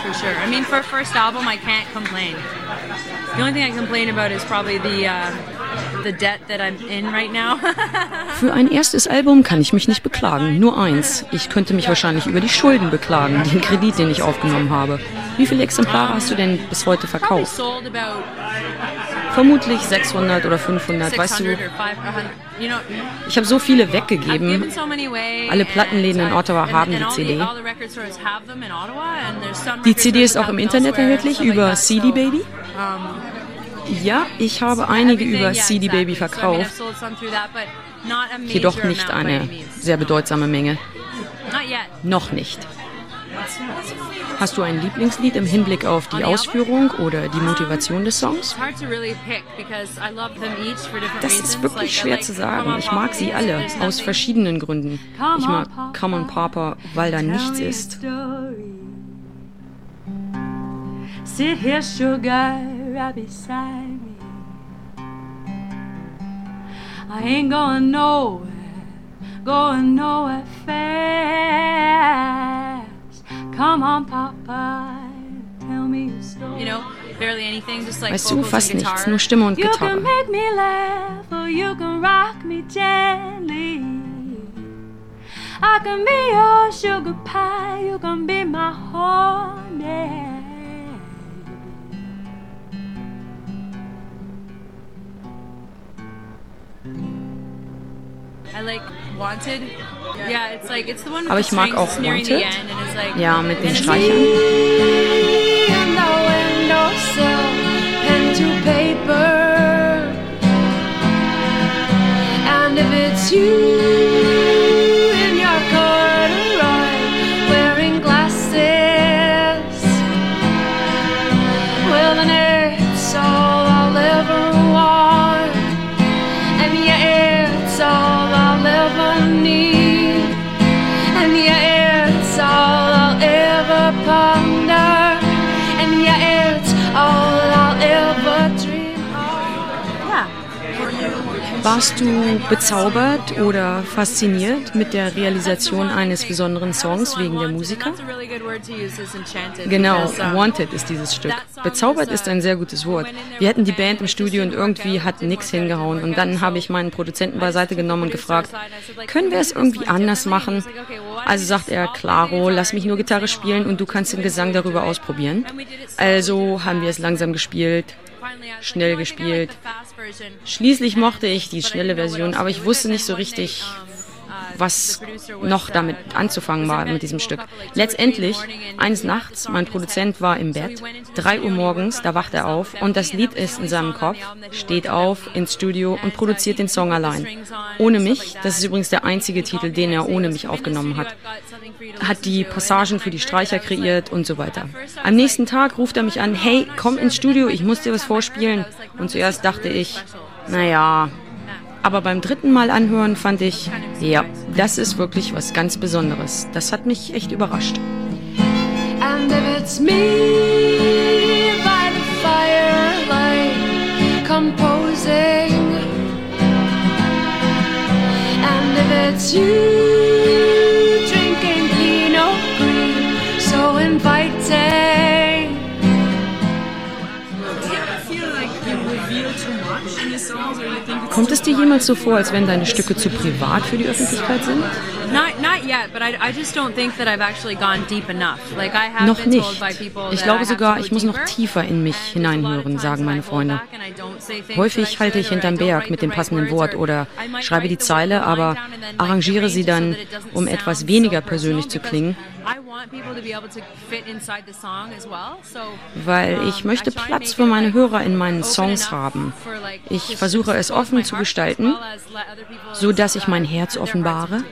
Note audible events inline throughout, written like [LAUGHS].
for sure. I mean, for first album, I can't complain. The only thing I complain about is probably the uh, the debt that I'm in right now. [LAUGHS] Für ein erstes Album kann ich mich nicht beklagen. Nur eins. Ich könnte mich wahrscheinlich über die Schulden beklagen, den Kredit, den ich aufgenommen habe. Wie viele Exemplare hast du denn bis heute verkauft? Vermutlich 600 oder 500, weißt du. Ich habe so viele weggegeben. Alle Plattenläden in Ottawa haben die CD. Die CD ist auch im Internet erhältlich über CD Baby. Ja, ich habe einige über CD Baby verkauft, jedoch nicht eine sehr bedeutsame Menge. Noch nicht. Hast du ein Lieblingslied im Hinblick auf die Ausführung oder die Motivation des Songs? Das ist wirklich schwer zu sagen. Ich mag sie alle, aus verschiedenen Gründen. Ich mag Come on Papa, weil da nichts ist. Sit here, sugar, right beside me. I ain't going nowhere, going nowhere fast. Weißt du, fast nichts, nur Stimme und Gitarre. You can make me laugh or you can rock me gently. I can be your sugar pie, you can be my honey. I like Wanted. Yeah, it's like it's the one Aber ich mag auch. Like, ja, mit den Streichern. Warst du bezaubert oder fasziniert mit der Realisation eines besonderen Songs wegen der Musiker? Genau, Wanted ist dieses Stück. Bezaubert ist ein sehr gutes Wort. Wir hatten die Band im Studio und irgendwie hat nichts hingehauen. Und dann habe ich meinen Produzenten beiseite genommen und gefragt, können wir es irgendwie anders machen? Also sagt er, Claro, lass mich nur Gitarre spielen und du kannst den Gesang darüber ausprobieren. Also haben wir es langsam gespielt, schnell gespielt. Schließlich mochte ich die schnelle Version, aber ich wusste nicht so richtig, was noch damit anzufangen war mit diesem Stück. Letztendlich, eines Nachts, mein Produzent war im Bett, drei Uhr morgens, da wacht er auf und das Lied ist in seinem Kopf, steht auf ins Studio und produziert den Song allein. Ohne mich, das ist übrigens der einzige Titel, den er ohne mich aufgenommen hat, hat die Passagen für die Streicher kreiert und so weiter. Am nächsten Tag ruft er mich an, hey, komm ins Studio, ich muss dir was vorspielen. Und zuerst dachte ich, naja, aber beim dritten Mal anhören fand ich, ja, das ist wirklich was ganz Besonderes. Das hat mich echt überrascht. And if it's me by the firelight composing And if it's you Kommt es dir jemals so vor, als wenn deine Stücke zu privat für die Öffentlichkeit sind? Noch nicht. Ich glaube sogar, ich muss noch tiefer in mich hineinhören, sagen meine Freunde. Häufig halte ich hinterm Berg mit dem passenden Wort oder schreibe die Zeile, aber arrangiere sie dann, um etwas weniger persönlich zu klingen weil ich möchte Platz für meine Hörer in meinen Songs haben. Ich versuche es offen zu gestalten, so dass ich mein Herz offenbare,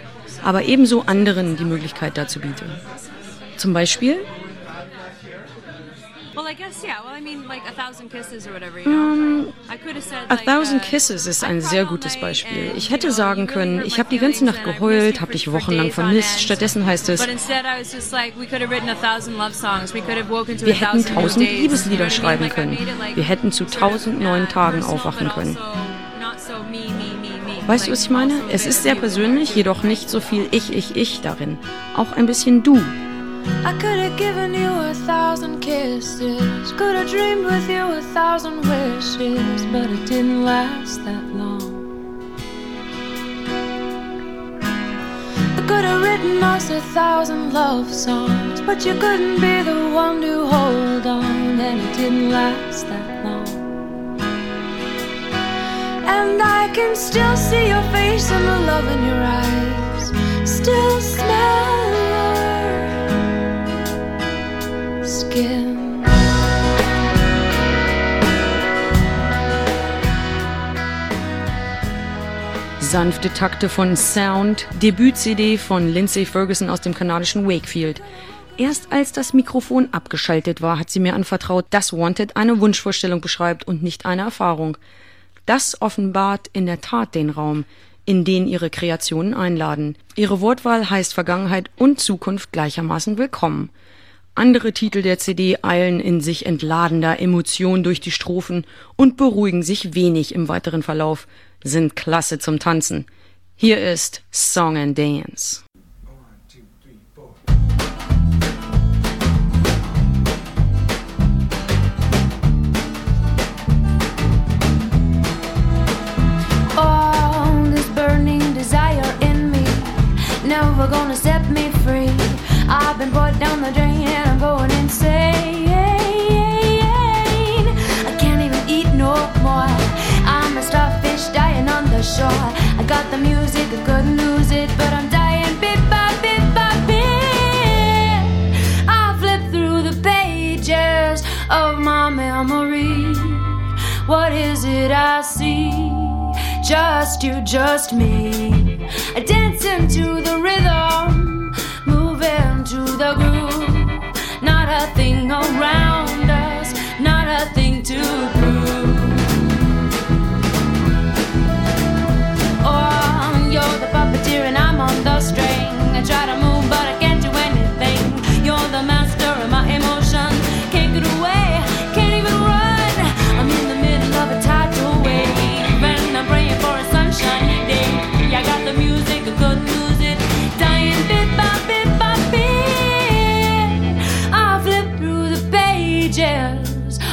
aber ebenso anderen die Möglichkeit dazu biete. Zum Beispiel Well, I guess, yeah. Well, I mean, like A Thousand Kisses or whatever, you know? I could have said, like, A Thousand uh, Kisses ist ein sehr gutes Beispiel. Ich hätte sagen können, ich habe die ganze Nacht geheult, habe dich wochenlang vermisst. Stattdessen heißt es, wir hätten tausend Liebeslieder schreiben können. Wir hätten zu tausend neuen Tagen aufwachen können. Weißt du, was ich meine? Es ist sehr persönlich, jedoch nicht so viel ich, ich, ich darin. Auch ein bisschen du. I could have given you a thousand kisses, could have dreamed with you a thousand wishes, but it didn't last that long. I could have written us a thousand love songs, but you couldn't be the one to hold on, and it didn't last that long. And I can still see your face and the love in your eyes, still smell Sanfte Takte von Sound, Debüt-CD von Lindsay Ferguson aus dem kanadischen Wakefield. Erst als das Mikrofon abgeschaltet war, hat sie mir anvertraut, dass Wanted eine Wunschvorstellung beschreibt und nicht eine Erfahrung. Das offenbart in der Tat den Raum, in den ihre Kreationen einladen. Ihre Wortwahl heißt Vergangenheit und Zukunft gleichermaßen willkommen. Andere Titel der CD eilen in sich entladender Emotion durch die Strophen und beruhigen sich wenig im weiteren Verlauf, sind klasse zum Tanzen. Hier ist Song and Dance. Just you, just me. Dancing to the rhythm,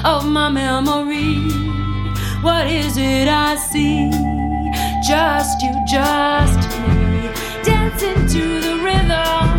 of my memory. What is it I see? Just you, just me. Dancing to the rhythm,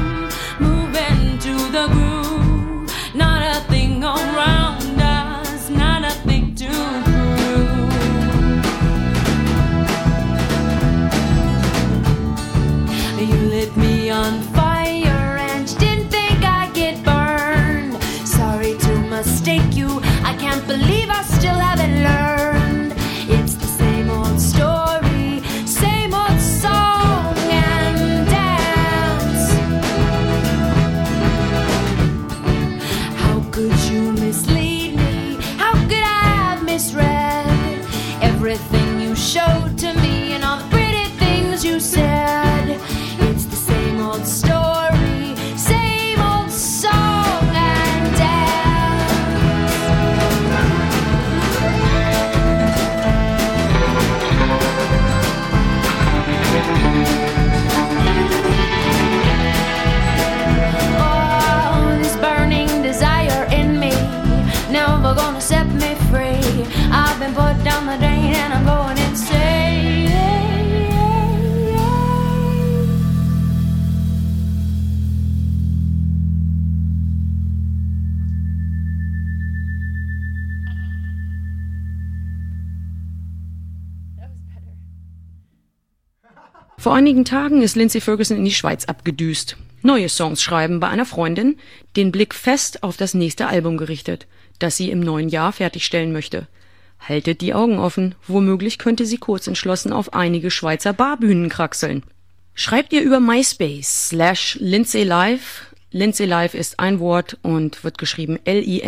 Vor einigen Tagen ist Lindsay Ferguson in die Schweiz abgedüst. Neue Songs schreiben bei einer Freundin, den Blick fest auf das nächste Album gerichtet, das sie im neuen Jahr fertigstellen möchte. Haltet die Augen offen, womöglich könnte sie kurz entschlossen auf einige Schweizer Barbühnen kraxeln. Schreibt ihr über MySpace slash Lindsay Live. Lindsay Live ist ein Wort und wird geschrieben L-I-N-D-S-A-Y-L-I-V-E.